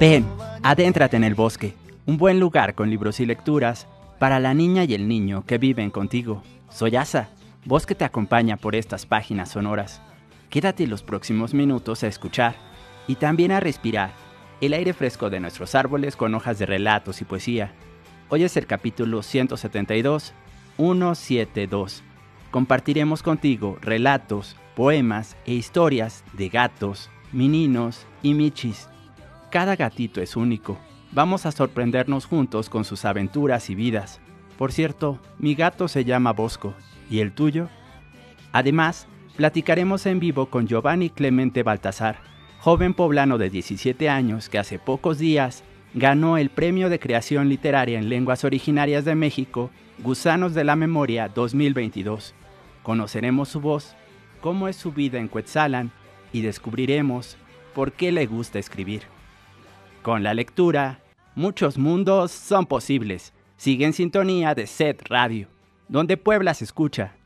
Ven, adéntrate en el bosque, un buen lugar con libros y lecturas para la niña y el niño que viven contigo. Soy Asa, voz que te acompaña por estas páginas sonoras. Quédate los próximos minutos a escuchar y también a respirar el aire fresco de nuestros árboles con hojas de relatos y poesía. Hoy es el capítulo 172, 172. Compartiremos contigo relatos, poemas e historias de gatos, meninos y michis cada gatito es único. Vamos a sorprendernos juntos con sus aventuras y vidas. Por cierto, mi gato se llama Bosco. ¿Y el tuyo? Además, platicaremos en vivo con Giovanni Clemente Baltasar, joven poblano de 17 años que hace pocos días ganó el Premio de Creación Literaria en Lenguas Originarias de México, Gusanos de la Memoria 2022. Conoceremos su voz, cómo es su vida en Cuetzalan y descubriremos por qué le gusta escribir. Con la lectura, muchos mundos son posibles. Sigue en sintonía de Set Radio, donde Puebla se escucha.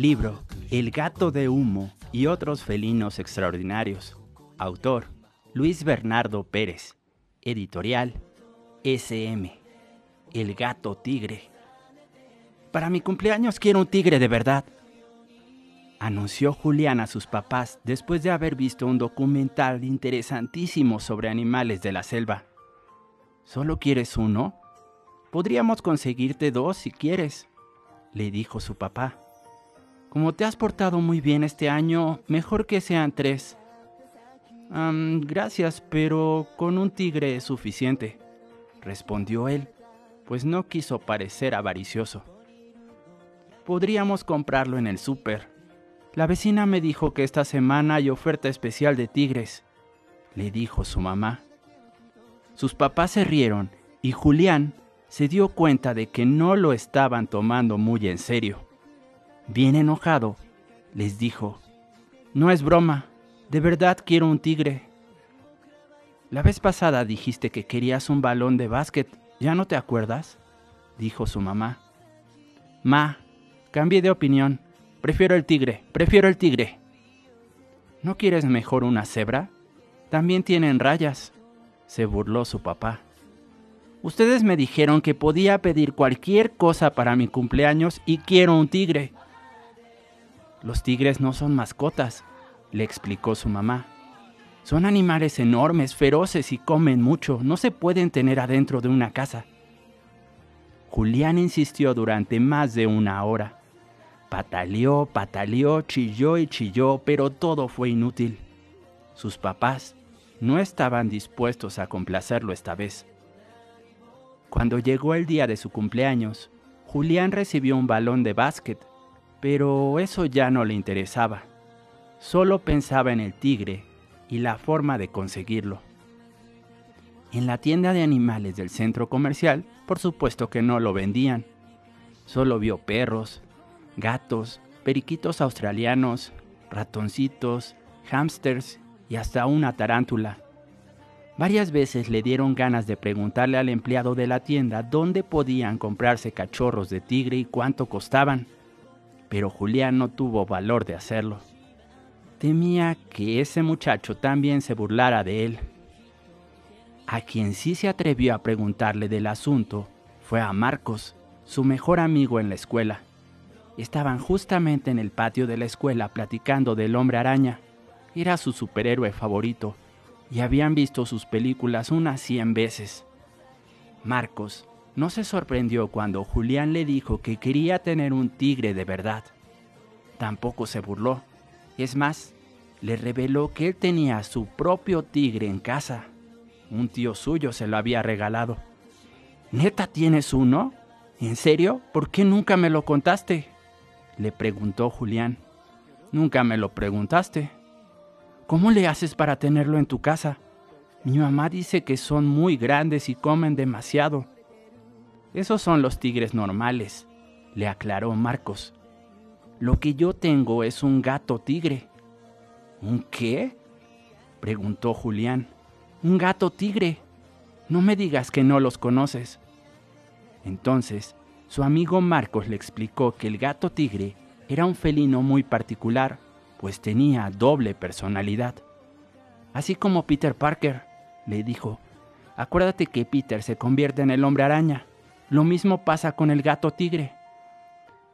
Libro El gato de humo y otros felinos extraordinarios. Autor Luis Bernardo Pérez. Editorial SM. El gato tigre. Para mi cumpleaños quiero un tigre de verdad. Anunció Julián a sus papás después de haber visto un documental interesantísimo sobre animales de la selva. ¿Solo quieres uno? Podríamos conseguirte dos si quieres, le dijo su papá. Como te has portado muy bien este año, mejor que sean tres. gracias, pero con un tigre es suficiente, respondió él, pues no quiso parecer avaricioso. Podríamos comprarlo en el súper. La vecina me dijo que esta semana hay oferta especial de tigres, le dijo su mamá. Sus papás se rieron y Julián se dio cuenta de que no lo estaban tomando muy en serio. Bien enojado, les dijo, No es broma, de verdad quiero un tigre. La vez pasada dijiste que querías un balón de básquet, ¿ya no te acuerdas? dijo su mamá. Ma, cambié de opinión. Prefiero el tigre, prefiero el tigre. ¿No quieres mejor una cebra? También tienen rayas, se burló su papá. Ustedes me dijeron que podía pedir cualquier cosa para mi cumpleaños y quiero un tigre. Los tigres no son mascotas, le explicó su mamá. Son animales enormes, feroces y comen mucho. No se pueden tener adentro de una casa. Julián insistió durante más de una hora. Pataleó, pataleó, chilló y chilló, pero todo fue inútil. Sus papás no estaban dispuestos a complacerlo esta vez. Cuando llegó el día de su cumpleaños, Julián recibió un balón de básquet, pero eso ya no le interesaba. Solo pensaba en el tigre y la forma de conseguirlo. En la tienda de animales del centro comercial, por supuesto que no lo vendían. Solo vio perros, gatos, periquitos australianos, ratoncitos, hámsters y hasta una tarántula. Varias veces le dieron ganas de preguntarle al empleado de la tienda dónde podían comprarse cachorros de tigre y cuánto costaban, pero Julián no tuvo valor de hacerlo. Temía que ese muchacho también se burlara de él. A quien sí se atrevió a preguntarle del asunto fue a Marcos, su mejor amigo en la escuela. Estaban justamente en el patio de la escuela platicando del hombre araña. Era su superhéroe favorito y habían visto sus películas unas cien veces. Marcos no se sorprendió cuando Julián le dijo que quería tener un tigre de verdad. Tampoco se burló. Es más, le reveló que él tenía su propio tigre en casa. Un tío suyo se lo había regalado. ¿Neta tienes uno? ¿En serio? ¿Por qué nunca me lo contaste? Le preguntó Julián. Nunca me lo preguntaste. ¿Cómo le haces para tenerlo en tu casa? Mi mamá dice que son muy grandes y comen demasiado. Esos son los tigres normales, le aclaró Marcos. Lo que yo tengo es un gato tigre. ¿Un qué? preguntó Julián. Un gato tigre. No me digas que no los conoces. Entonces, su amigo Marcos le explicó que el gato tigre era un felino muy particular, pues tenía doble personalidad. Así como Peter Parker, le dijo, acuérdate que Peter se convierte en el hombre araña. Lo mismo pasa con el gato tigre.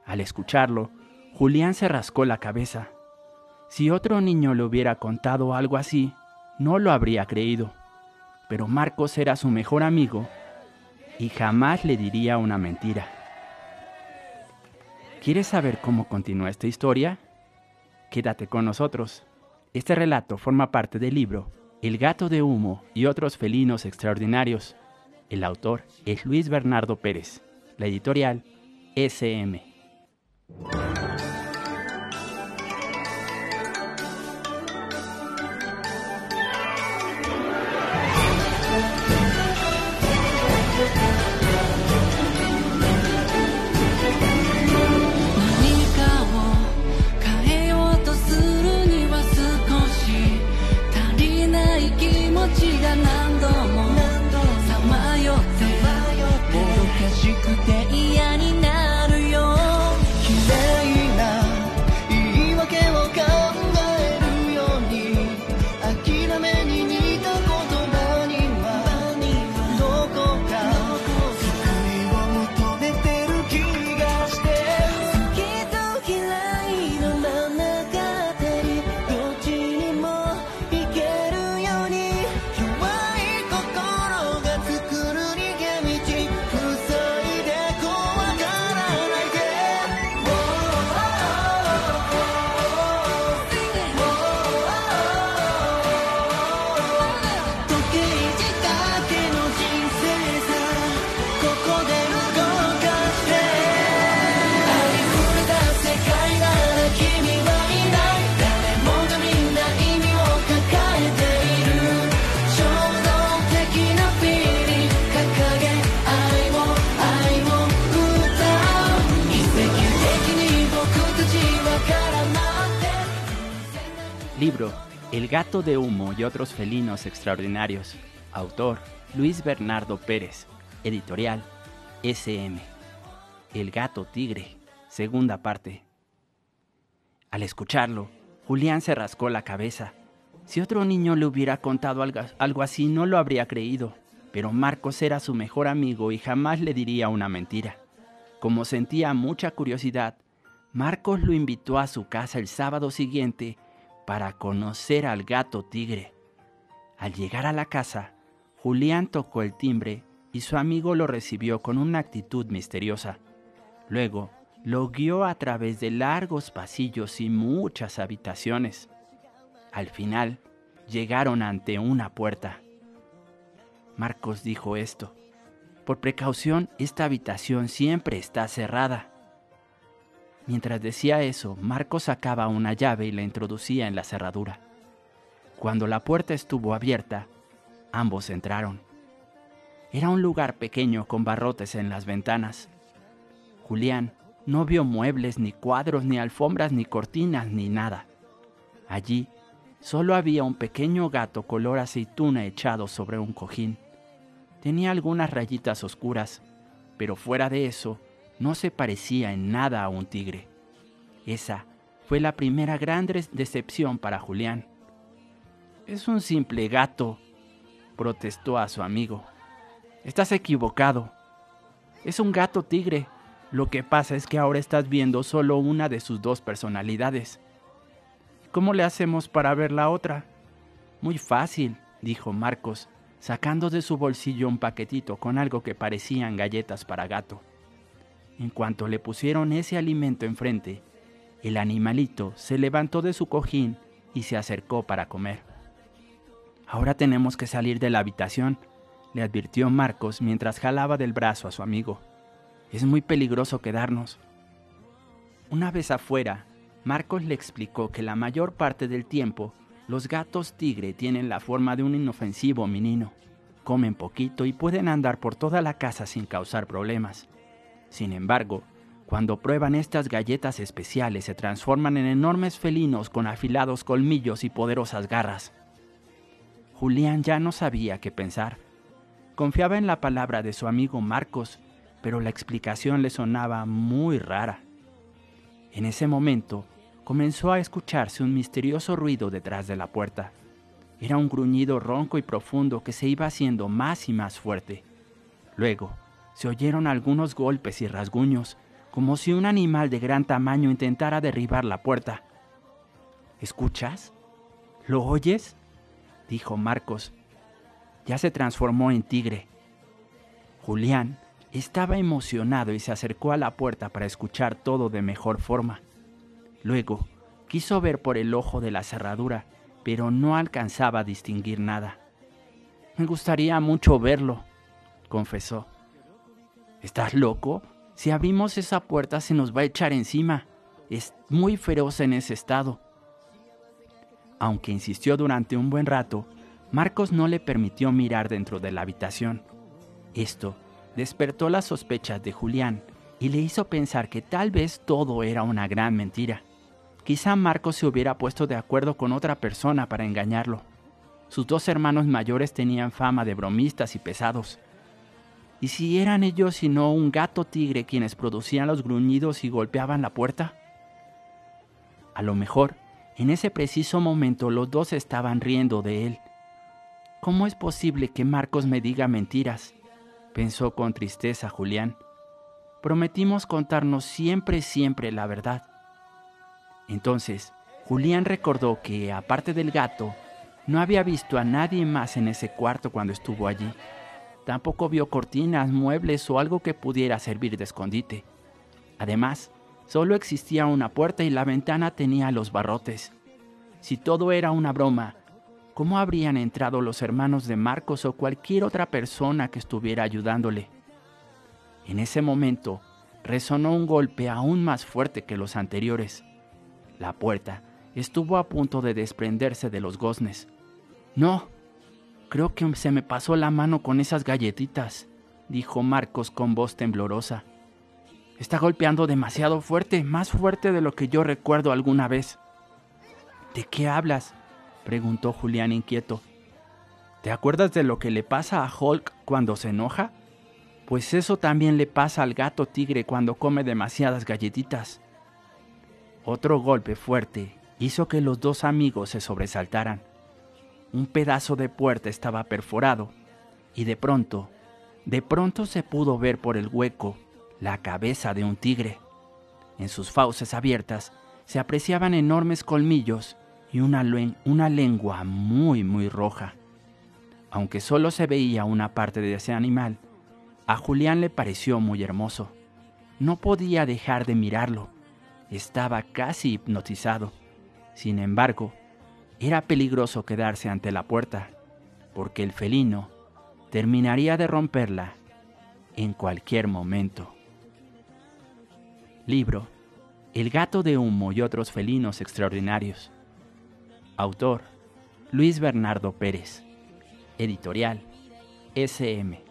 Al escucharlo, Julián se rascó la cabeza. Si otro niño le hubiera contado algo así, no lo habría creído. Pero Marcos era su mejor amigo y jamás le diría una mentira. ¿Quieres saber cómo continúa esta historia? Quédate con nosotros. Este relato forma parte del libro El gato de humo y otros felinos extraordinarios. El autor es Luis Bernardo Pérez. La editorial SM. Libro El gato de humo y otros felinos extraordinarios Autor Luis Bernardo Pérez. Editorial SM. El gato tigre. Segunda parte. Al escucharlo, Julián se rascó la cabeza. Si otro niño le hubiera contado algo así, no lo habría creído, pero Marcos era su mejor amigo y jamás le diría una mentira. Como sentía mucha curiosidad, Marcos lo invitó a su casa el sábado siguiente para conocer al gato tigre. Al llegar a la casa, Julián tocó el timbre y su amigo lo recibió con una actitud misteriosa. Luego, lo guió a través de largos pasillos y muchas habitaciones. Al final, llegaron ante una puerta. Marcos dijo esto. Por precaución, esta habitación siempre está cerrada. Mientras decía eso, Marcos sacaba una llave y la introducía en la cerradura. Cuando la puerta estuvo abierta, ambos entraron. Era un lugar pequeño con barrotes en las ventanas. Julián no vio muebles, ni cuadros, ni alfombras, ni cortinas, ni nada. Allí solo había un pequeño gato color aceituna echado sobre un cojín. Tenía algunas rayitas oscuras, pero fuera de eso, no se parecía en nada a un tigre. Esa fue la primera gran decepción para Julián. Es un simple gato, protestó a su amigo. Estás equivocado. Es un gato tigre. Lo que pasa es que ahora estás viendo solo una de sus dos personalidades. ¿Cómo le hacemos para ver la otra? Muy fácil, dijo Marcos, sacando de su bolsillo un paquetito con algo que parecían galletas para gato. En cuanto le pusieron ese alimento enfrente, el animalito se levantó de su cojín y se acercó para comer. Ahora tenemos que salir de la habitación, le advirtió Marcos mientras jalaba del brazo a su amigo. Es muy peligroso quedarnos. Una vez afuera, Marcos le explicó que la mayor parte del tiempo los gatos tigre tienen la forma de un inofensivo menino. Comen poquito y pueden andar por toda la casa sin causar problemas. Sin embargo, cuando prueban estas galletas especiales se transforman en enormes felinos con afilados colmillos y poderosas garras. Julián ya no sabía qué pensar. Confiaba en la palabra de su amigo Marcos, pero la explicación le sonaba muy rara. En ese momento comenzó a escucharse un misterioso ruido detrás de la puerta. Era un gruñido ronco y profundo que se iba haciendo más y más fuerte. Luego, se oyeron algunos golpes y rasguños, como si un animal de gran tamaño intentara derribar la puerta. ¿Escuchas? ¿Lo oyes? dijo Marcos. Ya se transformó en tigre. Julián estaba emocionado y se acercó a la puerta para escuchar todo de mejor forma. Luego quiso ver por el ojo de la cerradura, pero no alcanzaba a distinguir nada. Me gustaría mucho verlo, confesó. ¿Estás loco? Si abrimos esa puerta se nos va a echar encima. Es muy feroz en ese estado. Aunque insistió durante un buen rato, Marcos no le permitió mirar dentro de la habitación. Esto despertó las sospechas de Julián y le hizo pensar que tal vez todo era una gran mentira. Quizá Marcos se hubiera puesto de acuerdo con otra persona para engañarlo. Sus dos hermanos mayores tenían fama de bromistas y pesados. ¿Y si eran ellos sino un gato tigre quienes producían los gruñidos y golpeaban la puerta? A lo mejor, en ese preciso momento los dos estaban riendo de él. ¿Cómo es posible que Marcos me diga mentiras? pensó con tristeza Julián. Prometimos contarnos siempre, siempre la verdad. Entonces, Julián recordó que, aparte del gato, no había visto a nadie más en ese cuarto cuando estuvo allí. Tampoco vio cortinas, muebles o algo que pudiera servir de escondite. Además, solo existía una puerta y la ventana tenía los barrotes. Si todo era una broma, ¿cómo habrían entrado los hermanos de Marcos o cualquier otra persona que estuviera ayudándole? En ese momento, resonó un golpe aún más fuerte que los anteriores. La puerta estuvo a punto de desprenderse de los goznes. No, Creo que se me pasó la mano con esas galletitas, dijo Marcos con voz temblorosa. Está golpeando demasiado fuerte, más fuerte de lo que yo recuerdo alguna vez. ¿De qué hablas? preguntó Julián inquieto. ¿Te acuerdas de lo que le pasa a Hulk cuando se enoja? Pues eso también le pasa al gato tigre cuando come demasiadas galletitas. Otro golpe fuerte hizo que los dos amigos se sobresaltaran. Un pedazo de puerta estaba perforado y de pronto, de pronto se pudo ver por el hueco la cabeza de un tigre. En sus fauces abiertas se apreciaban enormes colmillos y una, una lengua muy, muy roja. Aunque solo se veía una parte de ese animal, a Julián le pareció muy hermoso. No podía dejar de mirarlo. Estaba casi hipnotizado. Sin embargo, era peligroso quedarse ante la puerta, porque el felino terminaría de romperla en cualquier momento. Libro El gato de humo y otros felinos extraordinarios. Autor Luis Bernardo Pérez. Editorial SM.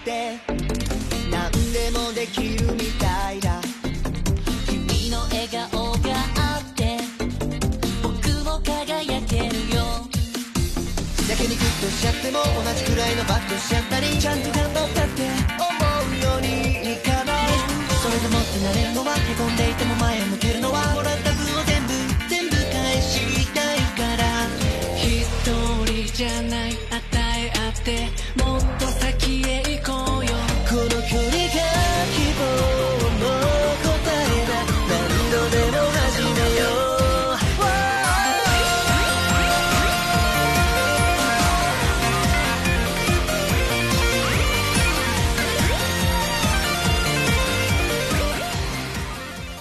って何でもできるみたいだ。君の笑顔があって僕も輝けるよ。先にグッとしちゃっても同じくらいのバッとしちゃったりちゃんと頑張ったって思うようにいかない。それでもってなれるのはへこんでいても前向けるのはもらった分を全部全部返したいから。一人じゃない与え合って。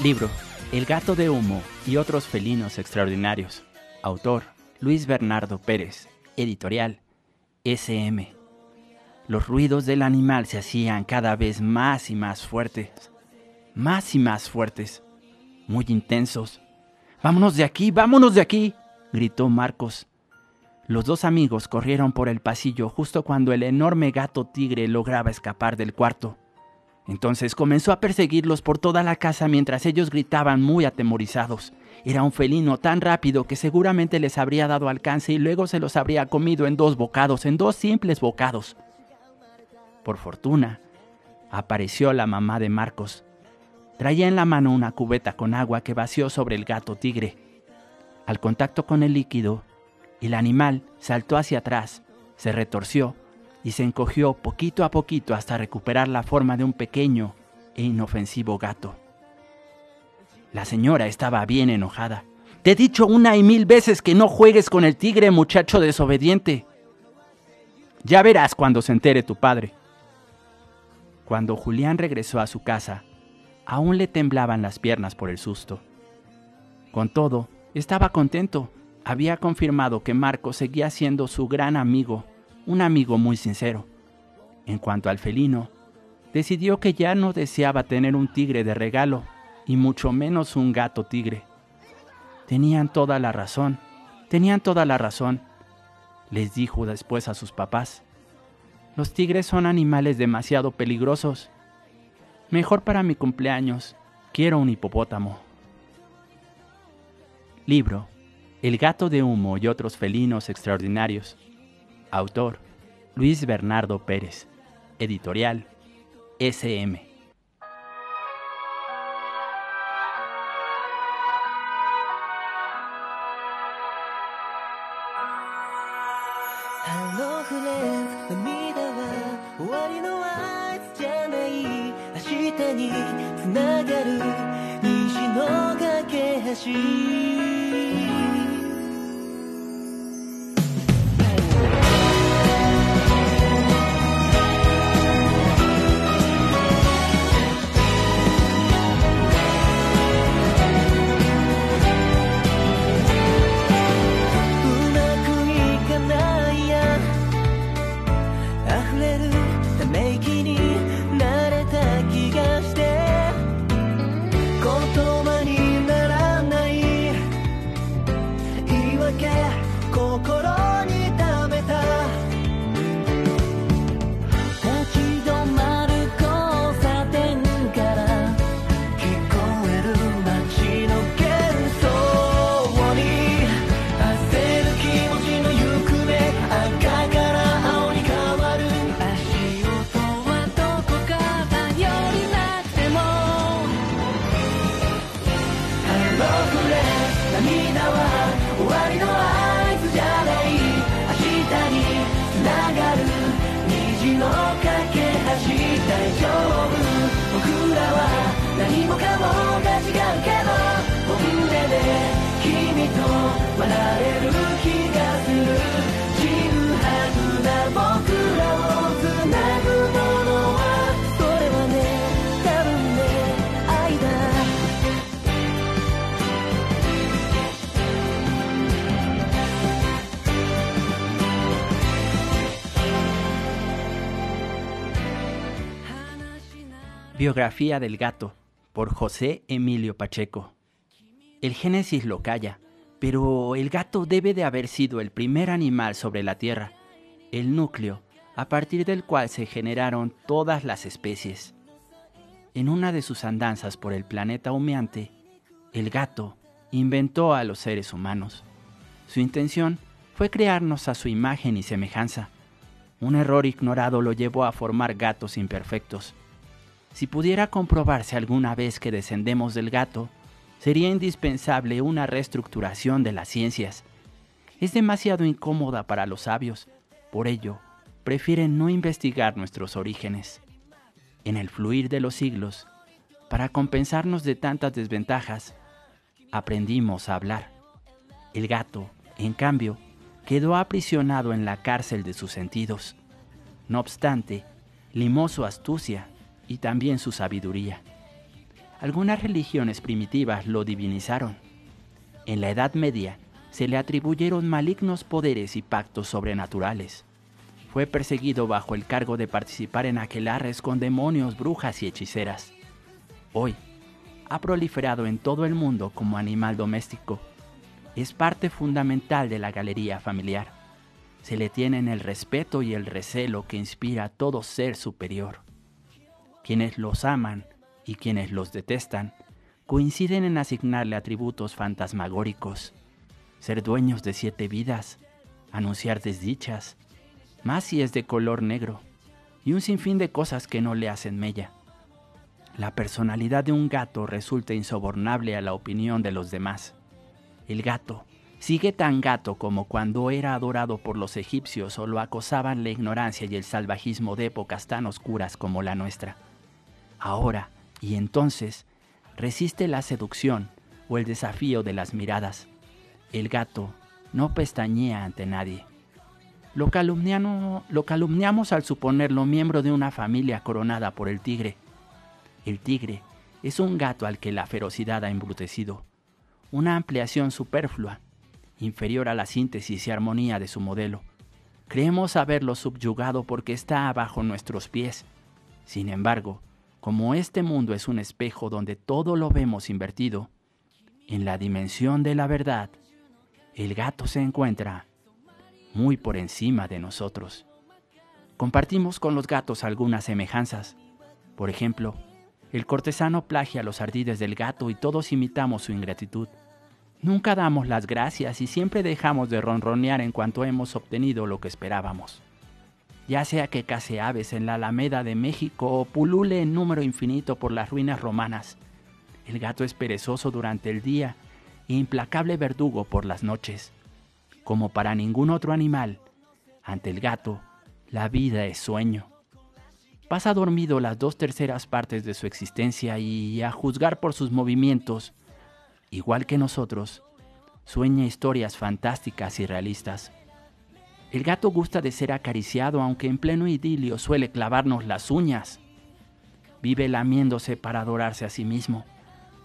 Libro El gato de humo y otros felinos extraordinarios. Autor Luis Bernardo Pérez. Editorial SM. Los ruidos del animal se hacían cada vez más y más fuertes. Más y más fuertes. Muy intensos. Vámonos de aquí, vámonos de aquí, gritó Marcos. Los dos amigos corrieron por el pasillo justo cuando el enorme gato tigre lograba escapar del cuarto. Entonces comenzó a perseguirlos por toda la casa mientras ellos gritaban muy atemorizados. Era un felino tan rápido que seguramente les habría dado alcance y luego se los habría comido en dos bocados, en dos simples bocados. Por fortuna, apareció la mamá de Marcos. Traía en la mano una cubeta con agua que vació sobre el gato tigre. Al contacto con el líquido, el animal saltó hacia atrás, se retorció y se encogió poquito a poquito hasta recuperar la forma de un pequeño e inofensivo gato. La señora estaba bien enojada. Te he dicho una y mil veces que no juegues con el tigre, muchacho desobediente. Ya verás cuando se entere tu padre. Cuando Julián regresó a su casa, aún le temblaban las piernas por el susto. Con todo, estaba contento. Había confirmado que Marco seguía siendo su gran amigo un amigo muy sincero. En cuanto al felino, decidió que ya no deseaba tener un tigre de regalo, y mucho menos un gato tigre. Tenían toda la razón, tenían toda la razón, les dijo después a sus papás. Los tigres son animales demasiado peligrosos. Mejor para mi cumpleaños, quiero un hipopótamo. Libro El gato de humo y otros felinos extraordinarios Autor Luis Bernardo Pérez. Editorial SM. 笑える気がするちぐはぐな僕らをつなぐものはそれはね多分ね愛だ「 Biografía del gato por José Emilio Pacheco. El Génesis lo calla, pero el gato debe de haber sido el primer animal sobre la Tierra, el núcleo a partir del cual se generaron todas las especies. En una de sus andanzas por el planeta humeante, el gato inventó a los seres humanos. Su intención fue crearnos a su imagen y semejanza. Un error ignorado lo llevó a formar gatos imperfectos. Si pudiera comprobarse alguna vez que descendemos del gato, sería indispensable una reestructuración de las ciencias. Es demasiado incómoda para los sabios, por ello, prefieren no investigar nuestros orígenes. En el fluir de los siglos, para compensarnos de tantas desventajas, aprendimos a hablar. El gato, en cambio, quedó aprisionado en la cárcel de sus sentidos. No obstante, limó su astucia y también su sabiduría. Algunas religiones primitivas lo divinizaron. En la Edad Media se le atribuyeron malignos poderes y pactos sobrenaturales. Fue perseguido bajo el cargo de participar en aquelarres con demonios, brujas y hechiceras. Hoy, ha proliferado en todo el mundo como animal doméstico. Es parte fundamental de la galería familiar. Se le tienen el respeto y el recelo que inspira a todo ser superior. Quienes los aman y quienes los detestan coinciden en asignarle atributos fantasmagóricos, ser dueños de siete vidas, anunciar desdichas, más si es de color negro, y un sinfín de cosas que no le hacen mella. La personalidad de un gato resulta insobornable a la opinión de los demás. El gato sigue tan gato como cuando era adorado por los egipcios o lo acosaban la ignorancia y el salvajismo de épocas tan oscuras como la nuestra. Ahora y entonces resiste la seducción o el desafío de las miradas. El gato no pestañea ante nadie. Lo, lo calumniamos al suponerlo miembro de una familia coronada por el tigre. El tigre es un gato al que la ferocidad ha embrutecido, una ampliación superflua, inferior a la síntesis y armonía de su modelo. Creemos haberlo subyugado porque está bajo nuestros pies. Sin embargo, como este mundo es un espejo donde todo lo vemos invertido, en la dimensión de la verdad, el gato se encuentra muy por encima de nosotros. Compartimos con los gatos algunas semejanzas. Por ejemplo, el cortesano plagia los ardides del gato y todos imitamos su ingratitud. Nunca damos las gracias y siempre dejamos de ronronear en cuanto hemos obtenido lo que esperábamos. Ya sea que case aves en la Alameda de México o pulule en número infinito por las ruinas romanas, el gato es perezoso durante el día e implacable verdugo por las noches. Como para ningún otro animal, ante el gato, la vida es sueño. Pasa dormido las dos terceras partes de su existencia y, a juzgar por sus movimientos, igual que nosotros, sueña historias fantásticas y realistas. El gato gusta de ser acariciado aunque en pleno idilio suele clavarnos las uñas. Vive lamiéndose para adorarse a sí mismo,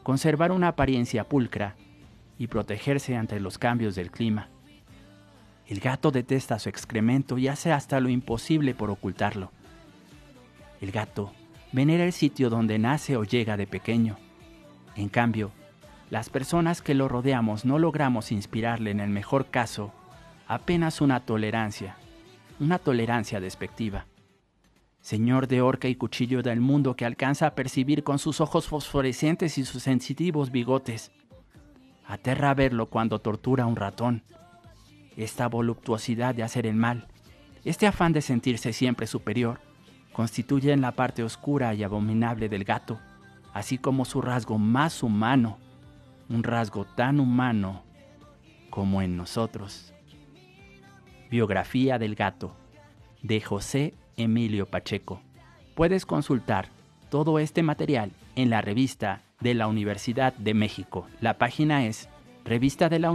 conservar una apariencia pulcra y protegerse ante los cambios del clima. El gato detesta su excremento y hace hasta lo imposible por ocultarlo. El gato venera el sitio donde nace o llega de pequeño. En cambio, las personas que lo rodeamos no logramos inspirarle en el mejor caso apenas una tolerancia, una tolerancia despectiva. Señor de horca y cuchillo del mundo que alcanza a percibir con sus ojos fosforescentes y sus sensitivos bigotes. Aterra verlo cuando tortura a un ratón. Esta voluptuosidad de hacer el mal, este afán de sentirse siempre superior, constituyen la parte oscura y abominable del gato, así como su rasgo más humano, un rasgo tan humano como en nosotros. Biografía del gato, de José Emilio Pacheco. Puedes consultar todo este material en la revista de la Universidad de México. La página es revista de la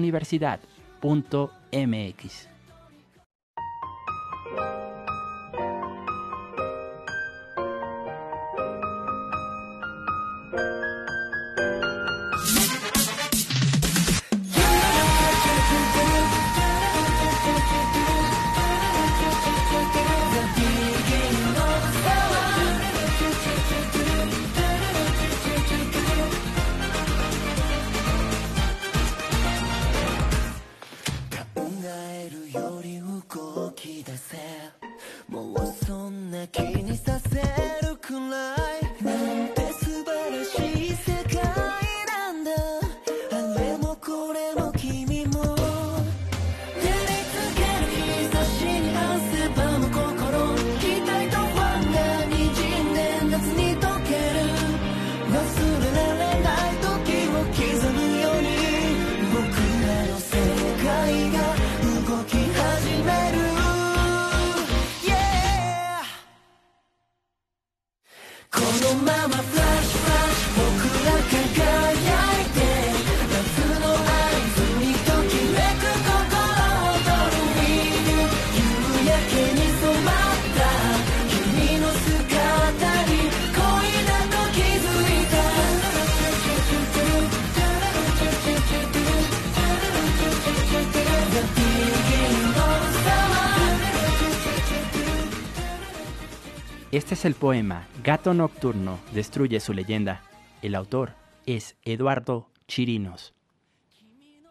el poema Gato Nocturno destruye su leyenda. El autor es Eduardo Chirinos.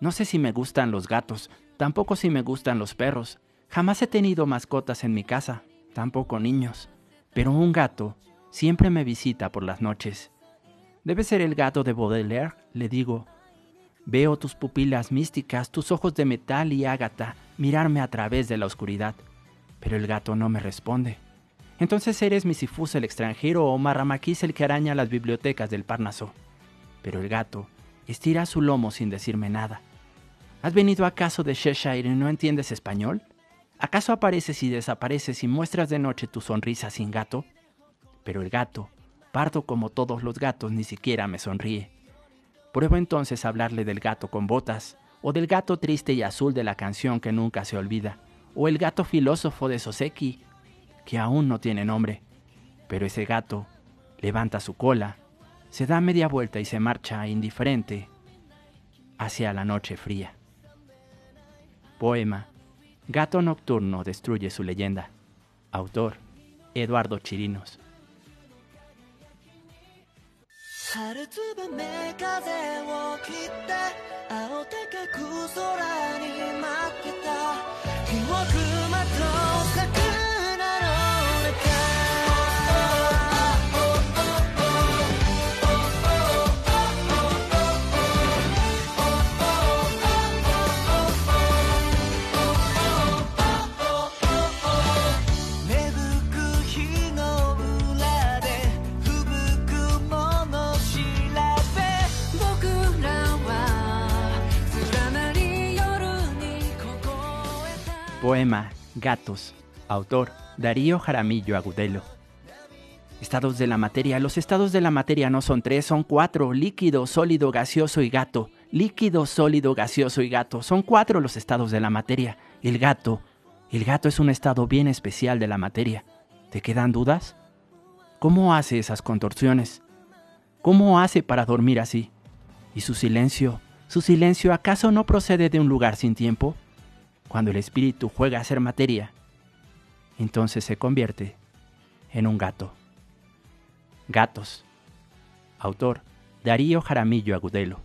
No sé si me gustan los gatos, tampoco si me gustan los perros. Jamás he tenido mascotas en mi casa, tampoco niños. Pero un gato siempre me visita por las noches. Debe ser el gato de Baudelaire, le digo. Veo tus pupilas místicas, tus ojos de metal y ágata mirarme a través de la oscuridad. Pero el gato no me responde. Entonces eres Misifus el extranjero o Marramaquis el que araña las bibliotecas del Parnaso. Pero el gato estira su lomo sin decirme nada. ¿Has venido acaso de Cheshire y no entiendes español? ¿Acaso apareces y desapareces y muestras de noche tu sonrisa sin gato? Pero el gato, pardo como todos los gatos, ni siquiera me sonríe. Pruebo entonces hablarle del gato con botas, o del gato triste y azul de la canción que nunca se olvida, o el gato filósofo de Soseki, que aún no tiene nombre. Pero ese gato levanta su cola, se da media vuelta y se marcha indiferente hacia la noche fría. Poema Gato Nocturno destruye su leyenda. Autor Eduardo Chirinos. Poema Gatos. Autor Darío Jaramillo Agudelo. Estados de la materia. Los estados de la materia no son tres, son cuatro. Líquido, sólido, gaseoso y gato. Líquido, sólido, gaseoso y gato. Son cuatro los estados de la materia. El gato. El gato es un estado bien especial de la materia. ¿Te quedan dudas? ¿Cómo hace esas contorsiones? ¿Cómo hace para dormir así? ¿Y su silencio? ¿Su silencio acaso no procede de un lugar sin tiempo? Cuando el espíritu juega a ser materia, entonces se convierte en un gato. Gatos. Autor Darío Jaramillo Agudelo.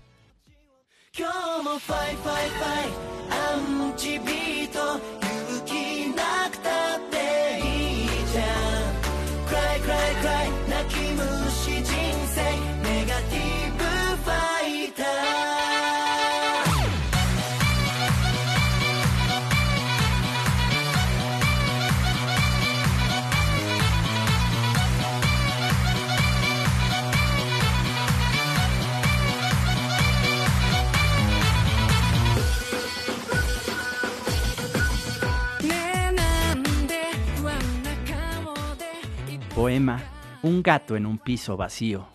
Un gato en un piso vacío.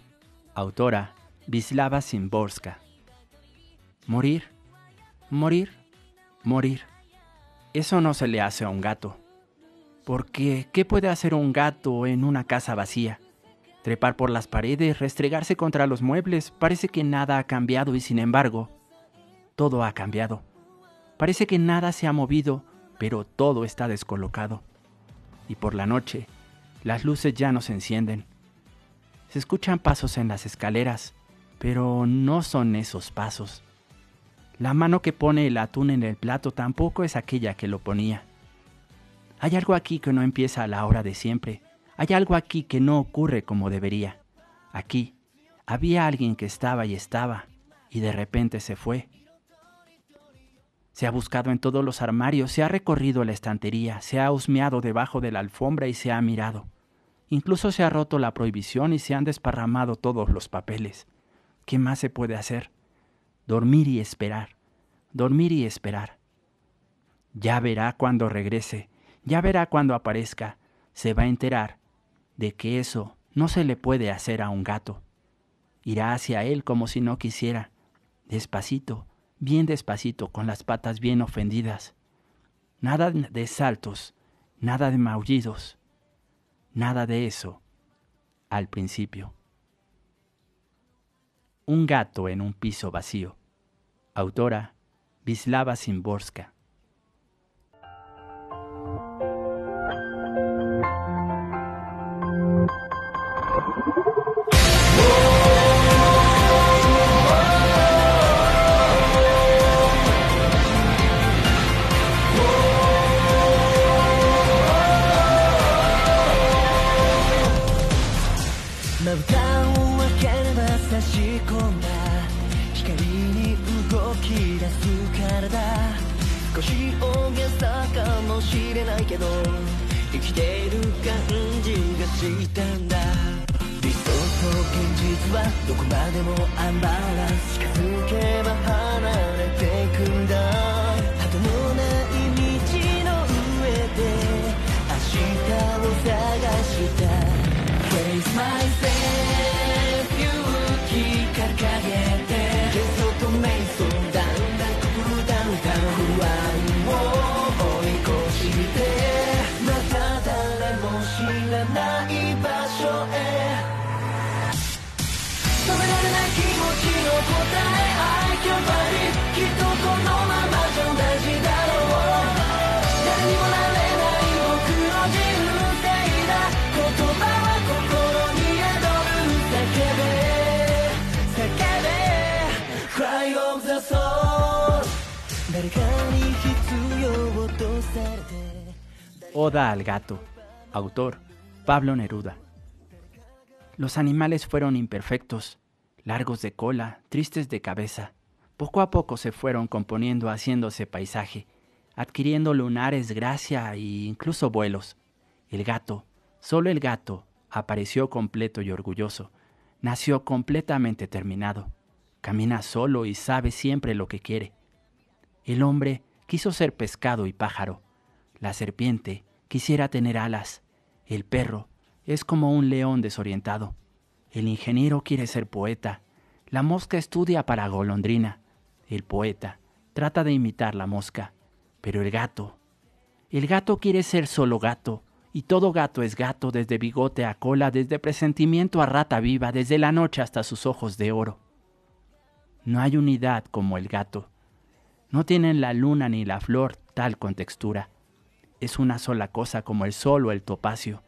Autora Vislava Simborska. Morir, morir, morir. Eso no se le hace a un gato. Porque, ¿qué puede hacer un gato en una casa vacía? Trepar por las paredes, restregarse contra los muebles, parece que nada ha cambiado y sin embargo, todo ha cambiado. Parece que nada se ha movido, pero todo está descolocado. Y por la noche, las luces ya no se encienden. Se escuchan pasos en las escaleras, pero no son esos pasos. La mano que pone el atún en el plato tampoco es aquella que lo ponía. Hay algo aquí que no empieza a la hora de siempre. Hay algo aquí que no ocurre como debería. Aquí había alguien que estaba y estaba, y de repente se fue. Se ha buscado en todos los armarios, se ha recorrido la estantería, se ha husmeado debajo de la alfombra y se ha mirado. Incluso se ha roto la prohibición y se han desparramado todos los papeles. ¿Qué más se puede hacer? Dormir y esperar, dormir y esperar. Ya verá cuando regrese, ya verá cuando aparezca, se va a enterar de que eso no se le puede hacer a un gato. Irá hacia él como si no quisiera, despacito, bien despacito, con las patas bien ofendidas. Nada de saltos, nada de maullidos, nada de eso al principio. Un gato en un piso vacío. Autora Vislava Simborska. 少し大げさかもしれないけど生きてる感じがしたんだ理想と現実はどこまでもアンバランス近づけば離れてくんだ Oda al gato. Autor Pablo Neruda. Los animales fueron imperfectos, largos de cola, tristes de cabeza. Poco a poco se fueron componiendo haciéndose paisaje, adquiriendo lunares, gracia e incluso vuelos. El gato, solo el gato, apareció completo y orgulloso. Nació completamente terminado. Camina solo y sabe siempre lo que quiere. El hombre quiso ser pescado y pájaro. La serpiente quisiera tener alas. El perro es como un león desorientado. El ingeniero quiere ser poeta. La mosca estudia para golondrina. El poeta trata de imitar la mosca. Pero el gato, el gato quiere ser solo gato. Y todo gato es gato desde bigote a cola, desde presentimiento a rata viva, desde la noche hasta sus ojos de oro. No hay unidad como el gato. No tienen la luna ni la flor tal con textura. Es una sola cosa como el sol o el topacio,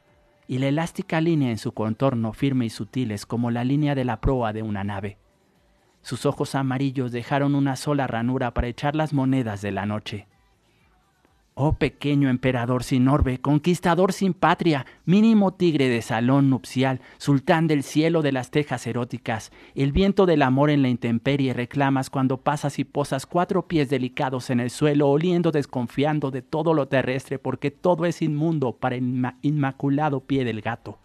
y la elástica línea en su contorno firme y sutil es como la línea de la proa de una nave. Sus ojos amarillos dejaron una sola ranura para echar las monedas de la noche. Oh pequeño emperador sin orbe, conquistador sin patria, mínimo tigre de salón nupcial, sultán del cielo de las tejas eróticas, el viento del amor en la intemperie reclamas cuando pasas y posas cuatro pies delicados en el suelo, oliendo desconfiando de todo lo terrestre, porque todo es inmundo para el inma- inmaculado pie del gato.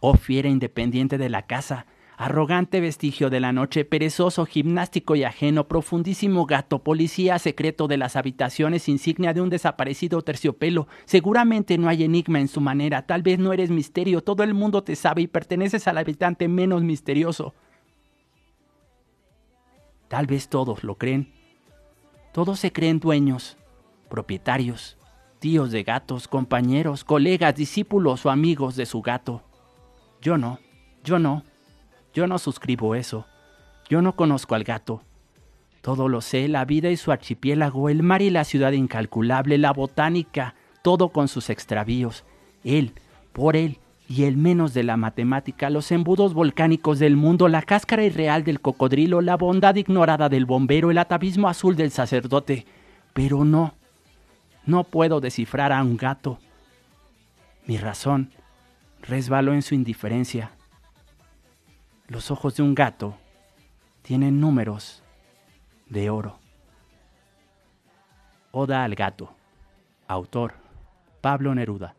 Oh fiera independiente de la casa, arrogante vestigio de la noche, perezoso, gimnástico y ajeno, profundísimo gato, policía secreto de las habitaciones, insignia de un desaparecido terciopelo. Seguramente no hay enigma en su manera, tal vez no eres misterio, todo el mundo te sabe y perteneces al habitante menos misterioso. Tal vez todos lo creen. Todos se creen dueños, propietarios, tíos de gatos, compañeros, colegas, discípulos o amigos de su gato. Yo no, yo no, yo no suscribo eso. Yo no conozco al gato. Todo lo sé, la vida y su archipiélago, el mar y la ciudad incalculable, la botánica, todo con sus extravíos. Él, por él, y el menos de la matemática, los embudos volcánicos del mundo, la cáscara irreal del cocodrilo, la bondad ignorada del bombero, el atavismo azul del sacerdote. Pero no, no puedo descifrar a un gato. Mi razón resbaló en su indiferencia. Los ojos de un gato tienen números de oro. Oda al gato. Autor Pablo Neruda.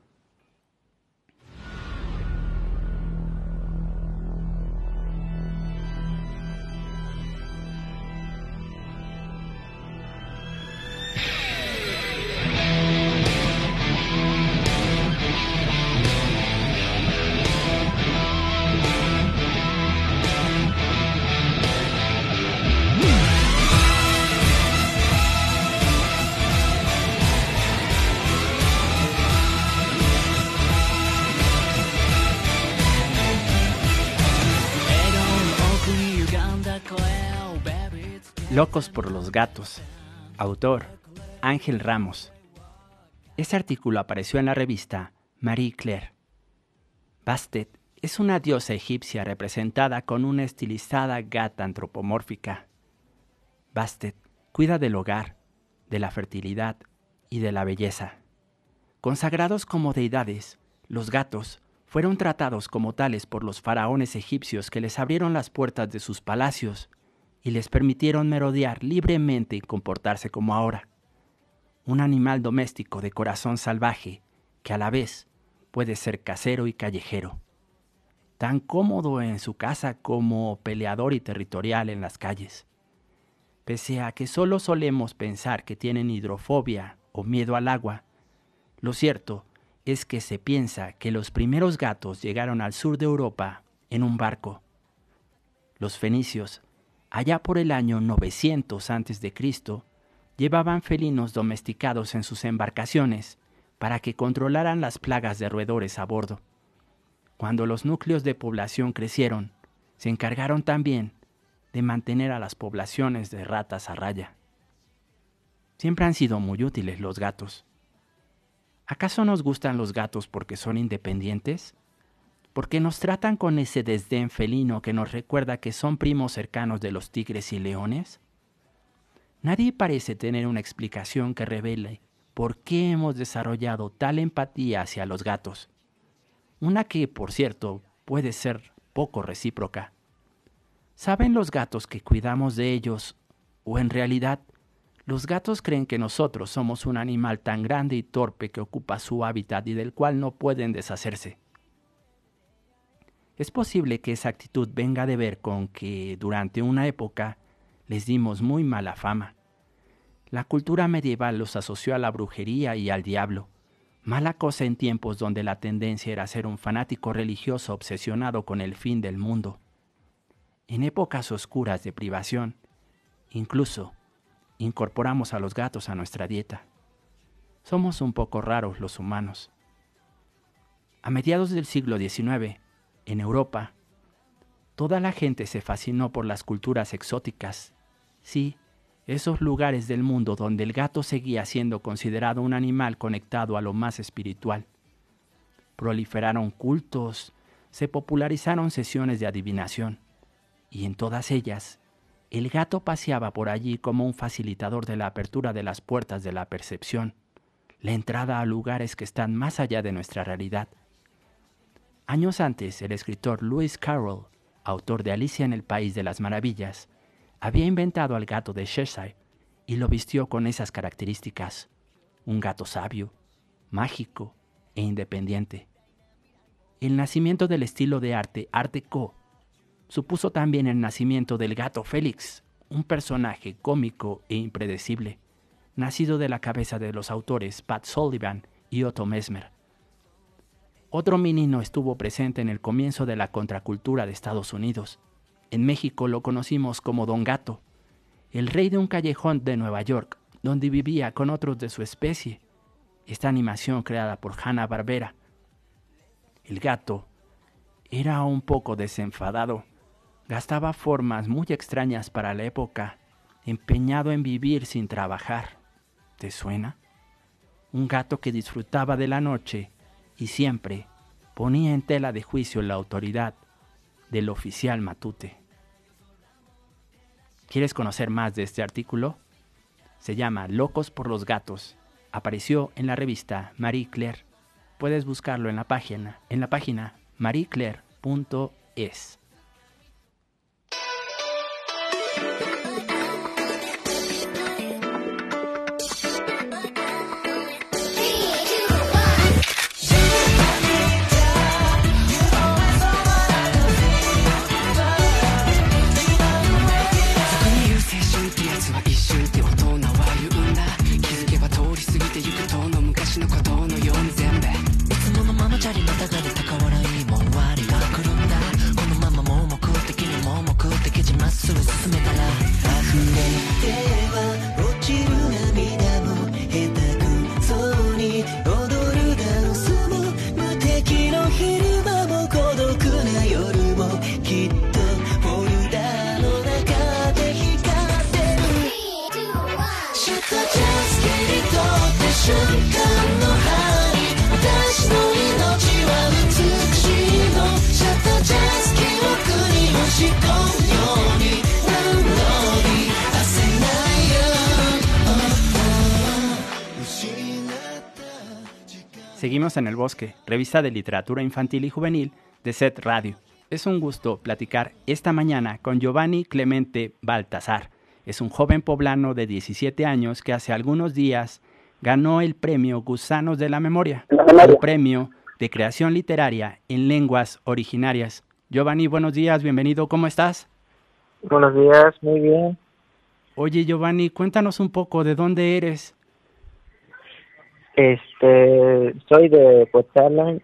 Locos por los gatos. Autor Ángel Ramos. Este artículo apareció en la revista Marie Claire. Bastet es una diosa egipcia representada con una estilizada gata antropomórfica. Bastet cuida del hogar, de la fertilidad y de la belleza. Consagrados como deidades, los gatos fueron tratados como tales por los faraones egipcios que les abrieron las puertas de sus palacios y les permitieron merodear libremente y comportarse como ahora. Un animal doméstico de corazón salvaje que a la vez puede ser casero y callejero. Tan cómodo en su casa como peleador y territorial en las calles. Pese a que solo solemos pensar que tienen hidrofobia o miedo al agua, lo cierto es que se piensa que los primeros gatos llegaron al sur de Europa en un barco. Los fenicios allá por el año 900 a.C., llevaban felinos domesticados en sus embarcaciones para que controlaran las plagas de roedores a bordo. Cuando los núcleos de población crecieron, se encargaron también de mantener a las poblaciones de ratas a raya. Siempre han sido muy útiles los gatos. ¿Acaso nos gustan los gatos porque son independientes? Porque nos tratan con ese desdén felino que nos recuerda que son primos cercanos de los tigres y leones? Nadie parece tener una explicación que revele por qué hemos desarrollado tal empatía hacia los gatos. Una que, por cierto, puede ser poco recíproca. ¿Saben los gatos que cuidamos de ellos o en realidad los gatos creen que nosotros somos un animal tan grande y torpe que ocupa su hábitat y del cual no pueden deshacerse? Es posible que esa actitud venga de ver con que durante una época les dimos muy mala fama. La cultura medieval los asoció a la brujería y al diablo, mala cosa en tiempos donde la tendencia era ser un fanático religioso obsesionado con el fin del mundo. En épocas oscuras de privación, incluso incorporamos a los gatos a nuestra dieta. Somos un poco raros los humanos. A mediados del siglo XIX, en Europa, toda la gente se fascinó por las culturas exóticas. Sí, esos lugares del mundo donde el gato seguía siendo considerado un animal conectado a lo más espiritual. Proliferaron cultos, se popularizaron sesiones de adivinación, y en todas ellas, el gato paseaba por allí como un facilitador de la apertura de las puertas de la percepción, la entrada a lugares que están más allá de nuestra realidad Años antes, el escritor Lewis Carroll, autor de Alicia en el País de las Maravillas, había inventado al gato de Cheshire y lo vistió con esas características. Un gato sabio, mágico e independiente. El nacimiento del estilo de arte Art Deco supuso también el nacimiento del gato Félix, un personaje cómico e impredecible, nacido de la cabeza de los autores Pat Sullivan y Otto Mesmer. Otro menino estuvo presente en el comienzo de la contracultura de Estados Unidos. En México lo conocimos como Don Gato, el rey de un callejón de Nueva York, donde vivía con otros de su especie. Esta animación creada por Hanna Barbera. El gato era un poco desenfadado. Gastaba formas muy extrañas para la época, empeñado en vivir sin trabajar. ¿Te suena? Un gato que disfrutaba de la noche y siempre ponía en tela de juicio la autoridad del oficial Matute. ¿Quieres conocer más de este artículo? Se llama Locos por los Gatos. Apareció en la revista Marie Claire. Puedes buscarlo en la página, en la página marieclaire.es. Seguimos en el bosque, revista de literatura infantil y juvenil de SET Radio. Es un gusto platicar esta mañana con Giovanni Clemente Baltasar. Es un joven poblano de 17 años que hace algunos días ganó el premio Gusanos de la Memoria, el premio de creación literaria en lenguas originarias. Giovanni, buenos días, bienvenido, ¿cómo estás? Buenos días, muy bien. Oye, Giovanni, cuéntanos un poco de dónde eres. Este, soy de Coetzalan,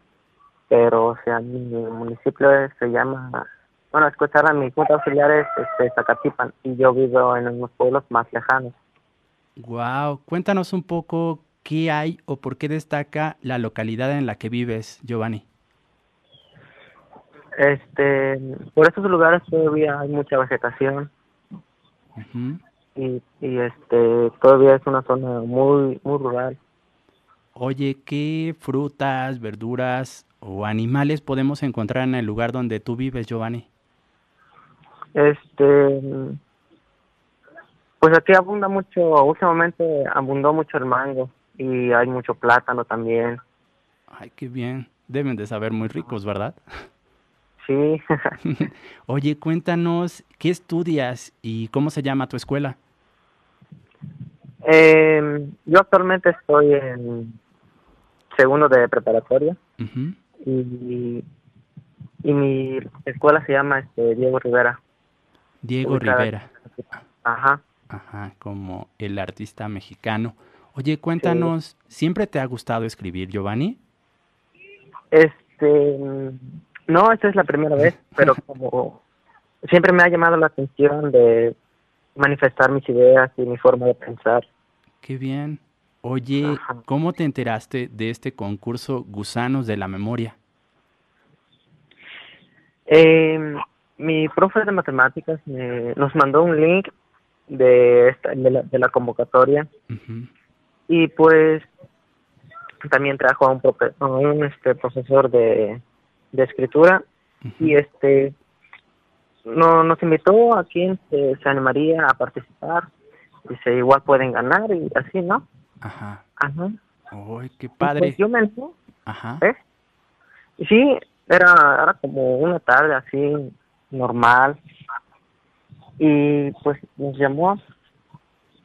pero o sea, mi municipio se llama, bueno, es Coetzalan, mi junta auxiliar es este, Zacatipan y yo vivo en unos pueblos más lejanos. Wow, cuéntanos un poco qué hay o por qué destaca la localidad en la que vives, Giovanni. Este, por estos lugares todavía hay mucha vegetación y, y este, todavía es una zona muy, muy rural. Oye, ¿qué frutas, verduras o animales podemos encontrar en el lugar donde tú vives, Giovanni? Este, pues aquí abunda mucho, últimamente abundó mucho el mango y hay mucho plátano también. Ay, qué bien. Deben de saber muy ricos, ¿verdad? Sí, Oye, cuéntanos, ¿qué estudias y cómo se llama tu escuela? eh, yo actualmente estoy en segundo de preparatoria y, y mi escuela se llama este, Diego Rivera. Diego Rivera. Ajá. Ajá, como el artista mexicano. Oye, cuéntanos, ¿siempre te ha gustado escribir, Giovanni? Este, no, esta es la primera vez, pero como siempre me ha llamado la atención de manifestar mis ideas y mi forma de pensar. Qué bien. Oye, Ajá. ¿cómo te enteraste de este concurso Gusanos de la Memoria? Eh, mi profe de matemáticas me- nos mandó un link de, esta, de, la, de la convocatoria. Y pues también trajo a un, profe- a un este, profesor de, de escritura. Y este no, nos invitó a quien se, se animaría a participar. Dice igual pueden ganar y así no Ajá. ajá Ay, qué Y, pues, padre. yo me animé, Ajá. ¿eh? Y sí era era como una tarde así normal y pues nos llamó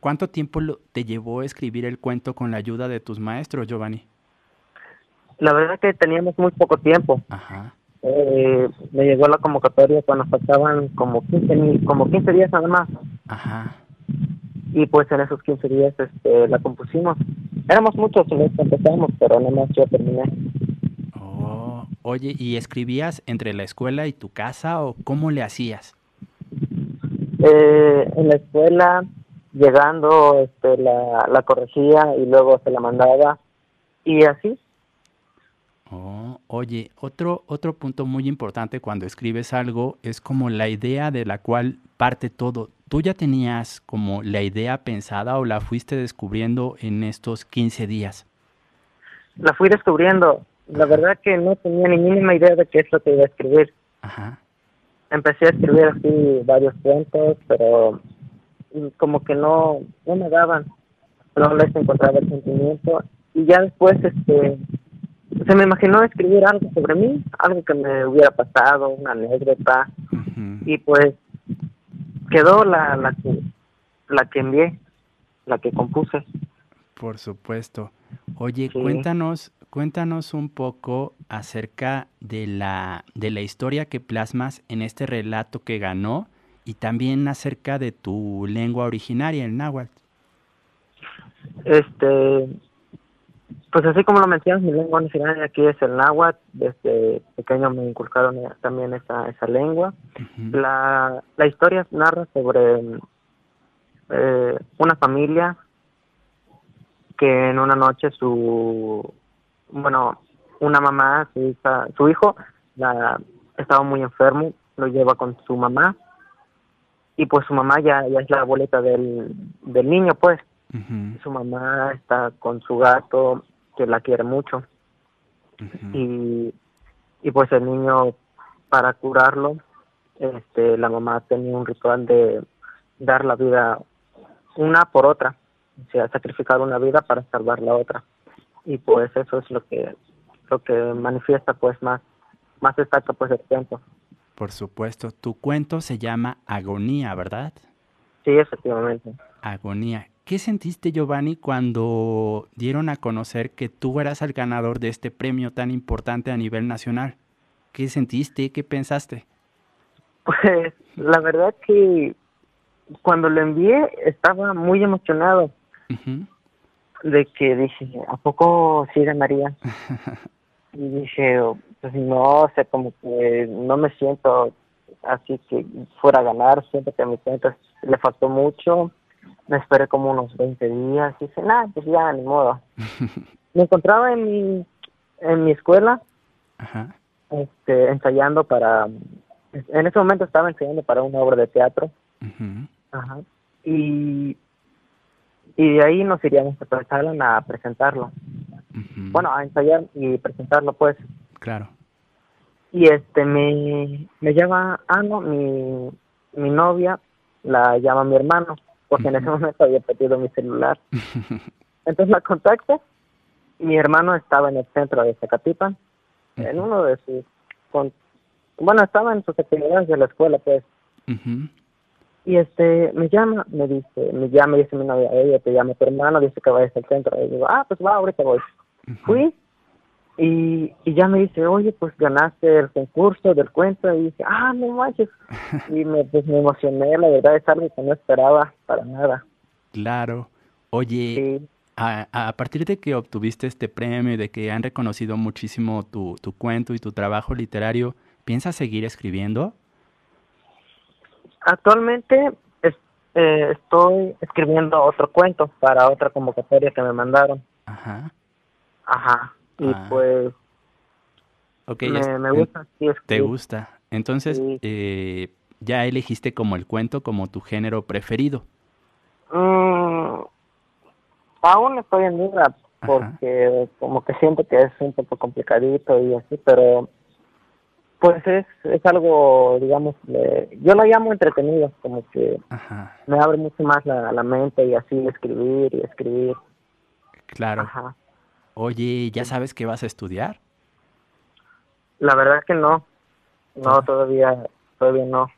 ¿Cuánto tiempo lo- te llevó a escribir el cuento con la ayuda de tus maestros, Giovanni? la verdad que teníamos muy poco tiempo Ajá. eh, me llegó la convocatoria cuando faltaban como 15, mi- como 15 días nada más Ajá. Y pues en esos 15 días este, la compusimos. Éramos muchos los que empezamos, pero nada más yo terminé. Oh, oye, ¿y escribías entre la escuela y tu casa o cómo le hacías? Eh, en la escuela, llegando, este, la, la corregía y luego se la mandaba y así. Oh, oye, otro, otro punto muy importante cuando escribes algo es como la idea de la cual parte todo. ¿Tú ya tenías como la idea pensada o la fuiste descubriendo en estos 15 días? La fui descubriendo. La verdad que no tenía ni mínima idea de qué es lo que iba a escribir. Ajá. Empecé a escribir así varios cuentos, pero como que no, no me daban, no les encontraba el sentimiento. Y ya después, este, se me imaginó escribir algo sobre mí, algo que me hubiera pasado, una anécdota, y pues quedó la, la que la que envié, la que compuse. Por supuesto. Oye, Sí. cuéntanos, cuéntanos un poco acerca de la, de la historia que plasmas en este relato que ganó y también acerca de tu lengua originaria, el náhuatl. Este, pues así como lo mencionas, mi lengua originaria aquí es el náhuatl. Desde pequeño me inculcaron también esa, esa lengua. La, la historia narra sobre eh, una familia que en una noche su, bueno, una mamá, su hija, su hijo, la, estaba muy enfermo, lo lleva con su mamá y pues su mamá ya, ya es la abuelita del, del niño, pues. Su mamá está con su gato, que la quiere mucho. Y, y pues el niño para curarlo este la mamá tenía un ritual de dar la vida una por otra o sea sacrificar una vida para salvar la otra. Y pues eso es lo que lo que manifiesta pues más más destaca pues el cuento. Por supuesto, tu cuento se llama Agonía, ¿verdad? sí efectivamente. Agonía. ¿Qué sentiste, Giovanni, cuando dieron a conocer que tú eras el ganador de este premio tan importante a nivel nacional? ¿Qué sentiste? ¿Qué pensaste? pues la verdad que cuando lo envié estaba muy emocionado de que dije, ¿a poco sí ganaría? y dije, pues no, o sea, como que no me siento así que fuera a ganar, siento que a mi cuenta le faltó mucho, me esperé como unos 20 días y dije, nada, pues ya, ni modo. me encontraba en mi, en mi escuela, Ajá. este, ensayando para, en ese momento estaba ensayando para una obra de teatro. Ajá. Y, y de ahí nos iríamos a a presentarlo. Bueno, a ensayar y presentarlo, pues. Claro. Y este, me, me llama Ano, mi, mi novia, la llama mi hermano, porque en ese momento había perdido mi celular. Entonces la contacto. Mi hermano estaba en el centro de Zacatipan, en uno de sus. Con, bueno, estaba en sus actividades de la escuela, pues. Y este, me llama, me dice, me llama, dice mi novia, ella te llama tu hermano, dice que vayas al centro. Y digo, ah, pues va, ahorita voy. Fui y, y ya me dice, oye, pues ganaste el concurso del cuento. Y dije, ah, no manches. Y me, pues, me emocioné, la verdad es algo que no esperaba para nada. Claro. Oye, Sí, a, a partir de que obtuviste este premio y de que han reconocido muchísimo tu, tu cuento y tu trabajo literario, ¿piensas seguir escribiendo? actualmente es- eh, estoy escribiendo otro cuento para otra convocatoria que me mandaron. Ajá. Ajá. Y Ah. pues Ok, ya me, gusta sí, ¿Te gusta? Entonces, Sí. eh, ya elegiste como el cuento como tu género preferido. Mm, aún estoy en duda porque como que siento que es un poco complicadito y así, pero pues es, es algo, digamos, le- yo lo llamo entretenido, como que Ajá, me abre mucho más la, la mente y así escribir y escribir. claro. Ajá. Oye, ¿ya sabes qué vas a estudiar? La verdad es que no, no, Ah. todavía, todavía no.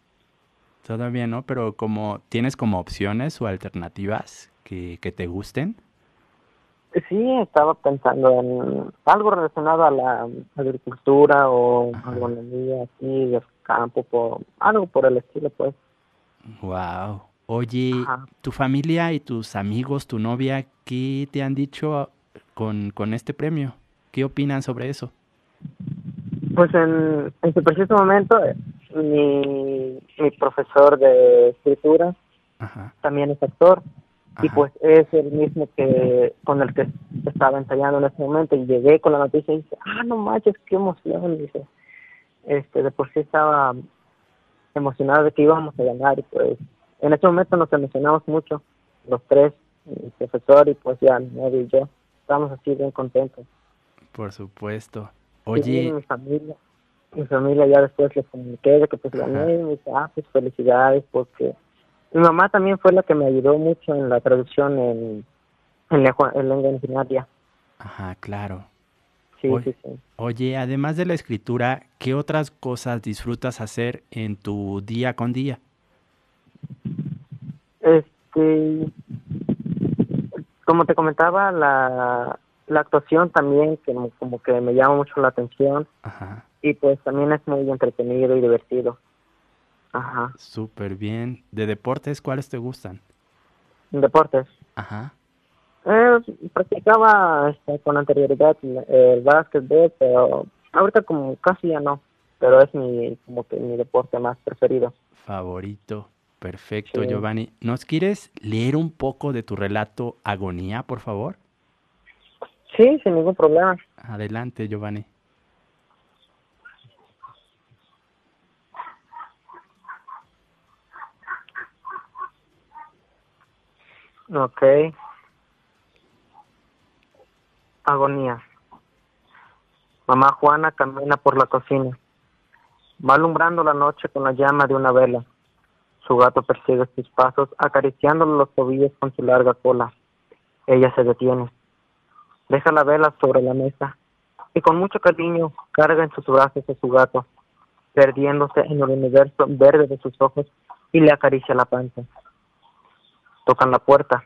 Todavía no, pero como tienes como opciones o alternativas que, que te gusten. Sí, estaba pensando en algo relacionado a la agricultura o Ajá. agronomía, así, del campo, por, algo por el estilo, pues. Wow. Oye, Ajá. tu familia y tus amigos, tu novia, ¿qué te han dicho con, con este premio? ¿Qué opinan sobre eso? Pues en, en su preciso momento, eh, mi, mi profesor de escritura Ajá. también es actor y pues es el mismo que con el que estaba ensayando en ese momento y llegué con la noticia y dice, ah, no manches, qué emoción, dice, este, de por sí estaba emocionado de que íbamos a ganar y pues en ese momento nos emocionamos mucho, los tres, el profesor y pues ya novio y yo, estábamos así bien contentos. Por supuesto. Oye, mi familia, mi familia ya después les comuniqué de que pues gané y me dice, ah, pues felicidades porque mi mamá también fue la que me ayudó mucho en la traducción en, en, lengua, en lengua originaria. ajá, claro. Sí, Oy- sí, sí. Oye, además de la escritura, ¿qué otras cosas disfrutas hacer en tu día con día? Este, como te comentaba, la, la actuación también que mo- como que me llama mucho la atención Ajá, y pues también es muy entretenido y divertido. Ajá. súper bien. ¿De deportes cuáles te gustan? Deportes. Ajá, Eh, practicaba este, con anterioridad el, el básquetbol, pero ahorita como casi ya no, pero es mi como que mi deporte más preferido. favorito. Perfecto, Sí. Giovanni. ¿Nos quieres leer un poco de tu relato Agonía, por favor? Sí, sin ningún problema. Adelante, Giovanni. Ok. Agonía. Mamá Juana camina por la cocina. Va alumbrando la noche con la llama de una vela. Su gato persigue sus pasos, acariciándole los tobillos con su larga cola. Ella se detiene. Deja la vela sobre la mesa y con mucho cariño carga en sus brazos a su gato, perdiéndose en el universo verde de sus ojos y le acaricia la panza. Tocan la puerta.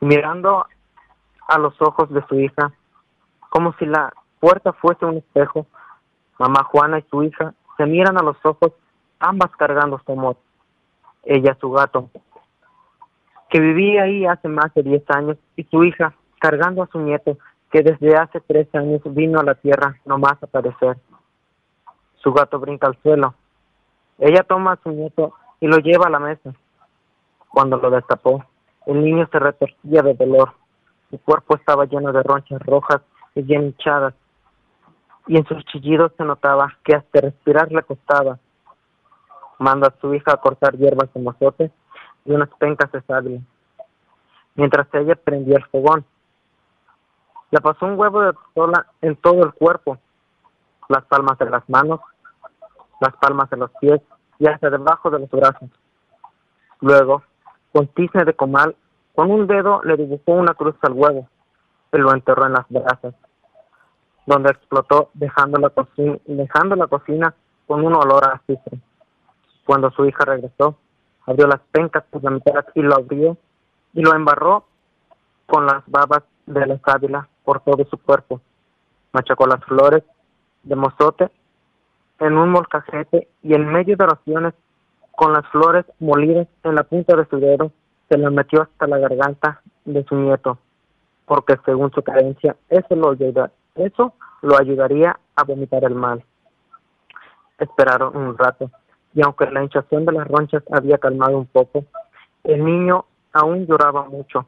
Mirando a los ojos de su hija, como si la puerta fuese un espejo, mamá Juana y su hija se miran a los ojos, ambas cargando su amor. Ella su gato, que vivía ahí hace más de 10 años, y su hija cargando a su nieto, que desde hace tres años vino a la tierra nomás a aparecer. Su gato brinca al suelo. Ella toma a su nieto y lo lleva a la mesa. Cuando lo destapó, el niño se retorcía de dolor. Su cuerpo estaba lleno de ronchas rojas y bien hinchadas, y en sus chillidos se notaba que hasta respirar le costaba. Manda a su hija a cortar hierbas de mozote y unas pencas de sable, mientras ella prendía el fogón. Le pasó un huevo de pistola en todo el cuerpo, las palmas de las manos, las palmas de los pies y hasta debajo de los brazos. Luego, con tizne de comal, con un dedo le dibujó una cruz al huevo y lo enterró en las brasas, donde explotó dejando la, cocina, con un olor a. Cuando su hija regresó, abrió las pencas por la mitad y lo abrió y lo embarró con las babas de la sábila por todo su cuerpo. Machacó las flores de mozote en un molcajete y en medio de oraciones con las flores molidas en la punta de su dedo se las metió hasta la garganta de su nieto, porque según su creencia eso lo, ayuda, eso lo ayudaría a vomitar el mal. Esperaron un rato y aunque la hinchazón de las ronchas había calmado un poco, el niño aún lloraba mucho,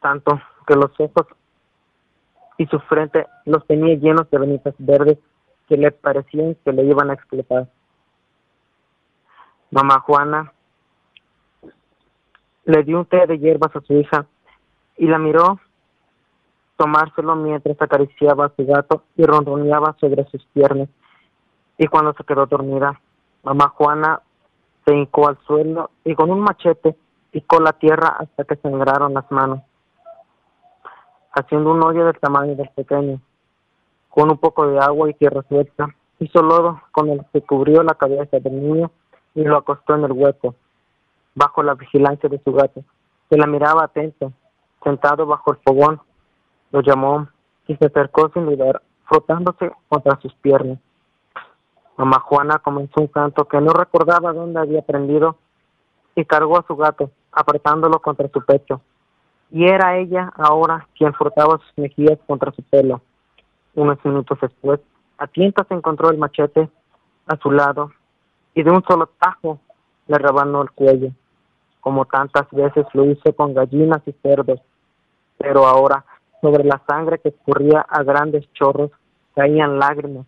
tanto que los ojos y su frente los tenía llenos de venitas verdes que le parecían que le iban a explotar. Mamá Juana le dio un té de hierbas a su hija y la miró tomárselo mientras acariciaba a su gato y ronroneaba sobre sus piernas. Y cuando se quedó dormida, mamá Juana se hincó al suelo y con un machete picó la tierra hasta que sangraron las manos, haciendo un hoyo del tamaño del pequeño. Con un poco de agua y tierra suelta, hizo lodo con el que cubrió la cabeza del niño y lo acostó en el hueco, bajo la vigilancia de su gato, que la miraba atento, sentado bajo el fogón. Lo llamó y se acercó sin dudar, frotándose contra sus piernas. Mamá Juana comenzó un canto que no recordaba dónde había aprendido y cargó a su gato, apretándolo contra su pecho. Y era ella ahora quien frotaba sus mejillas contra su pelo. Unos minutos después, a tientas encontró el machete a su lado y de un solo tajo le rebanó el cuello, como tantas veces lo hizo con gallinas y cerdos. Pero ahora, sobre la sangre que escurría a grandes chorros, caían lágrimas,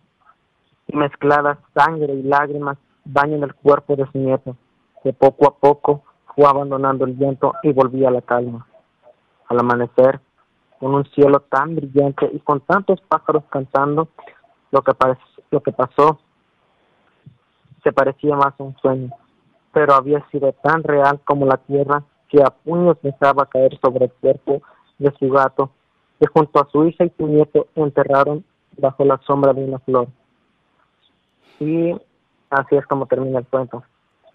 mezcladas sangre y lágrimas bañan el cuerpo de su nieto, que poco a poco fue abandonando el viento y volvía a la calma. Al amanecer, con un cielo tan brillante y con tantos pájaros cantando, lo que, lo que pasó se parecía más a un sueño, pero había sido tan real como la tierra que a puños dejaba caer sobre el cuerpo de su gato, que junto a su hija y su nieto enterraron bajo la sombra de una flor. Y así es como termina el cuento.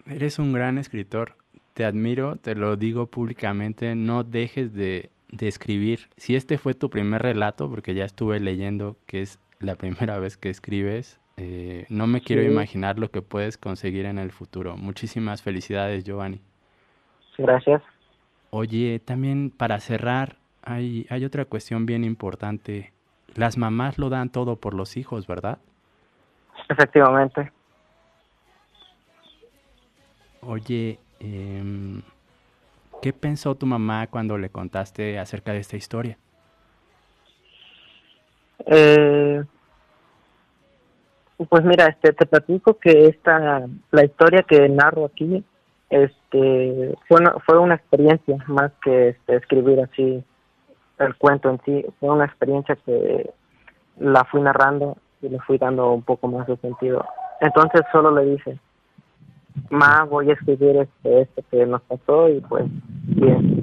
Eres un gran escritor. Te admiro, te lo digo públicamente, no dejes de, de escribir. Si este fue tu primer relato, porque ya estuve leyendo que es la primera vez que escribes, eh, no me quiero imaginar lo que puedes conseguir en el futuro. Muchísimas felicidades, Giovanni. Gracias. Oye, también para cerrar, hay, hay otra cuestión bien importante. Las mamás lo dan todo por los hijos, ¿verdad? Efectivamente. Oye, eh, ¿qué pensó tu mamá cuando le contaste acerca de esta historia? Eh, pues mira, este, te platico que esta, la historia que narro aquí, este, fue una, fue una experiencia más que este, escribir así el cuento en sí, fue una experiencia que la fui narrando y le fui dando un poco más de sentido. Entonces solo le dije, ma, voy a escribir este, esto que nos pasó y pues bien.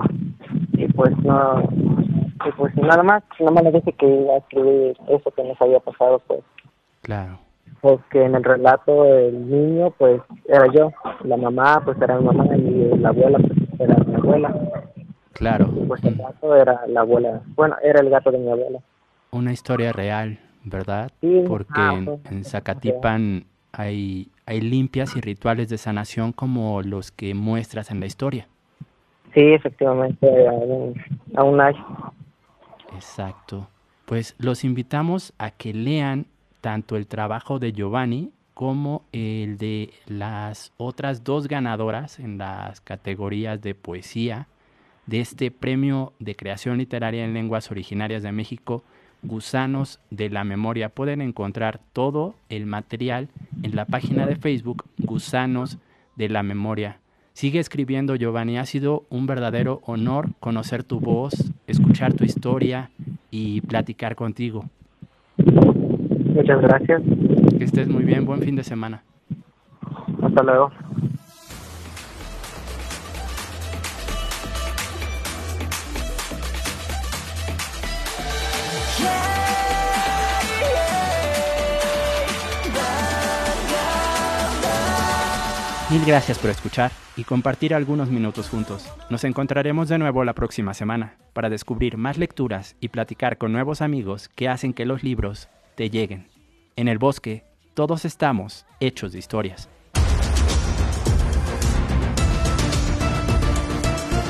Y pues no, y pues nada más, nada más le dije que iba a escribir eso que nos había pasado pues. Claro porque en el relato el niño pues era yo, la mamá pues era mi mamá y la abuela pues era mi abuela. Claro. pues el gato era la abuela, bueno, era el gato de mi abuela. Una historia real, ¿verdad? Sí. Porque ah, en, pues, en Zacatipan hay, hay limpias y rituales de sanación como los que muestras en la historia. Sí, efectivamente, aún hay. Exacto. Pues los invitamos a que lean tanto el trabajo de Giovanni como el de las otras dos ganadoras en las categorías de poesía de este premio de creación literaria en lenguas originarias de México, Gusanos de la Memoria. Pueden encontrar todo el material en la página de Facebook Gusanos de la Memoria. Sigue escribiendo, Giovanni. Ha sido un verdadero honor conocer tu voz, escuchar tu historia y platicar contigo. Muchas gracias. Que estés muy bien, buen fin de semana. Hasta luego. Mil gracias por escuchar y compartir algunos minutos juntos. Nos encontraremos de nuevo la próxima semana para descubrir más lecturas y platicar con nuevos amigos que hacen que los libros te lleguen. En el bosque, todos estamos hechos de historias.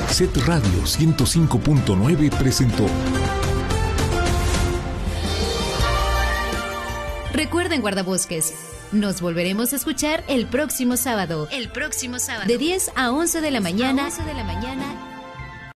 Set Radio 105.9 presentó. Recuerden, guardabosques, nos volveremos a escuchar el próximo sábado. El próximo sábado. De 10 a 11 de la mañana. 11 de la mañana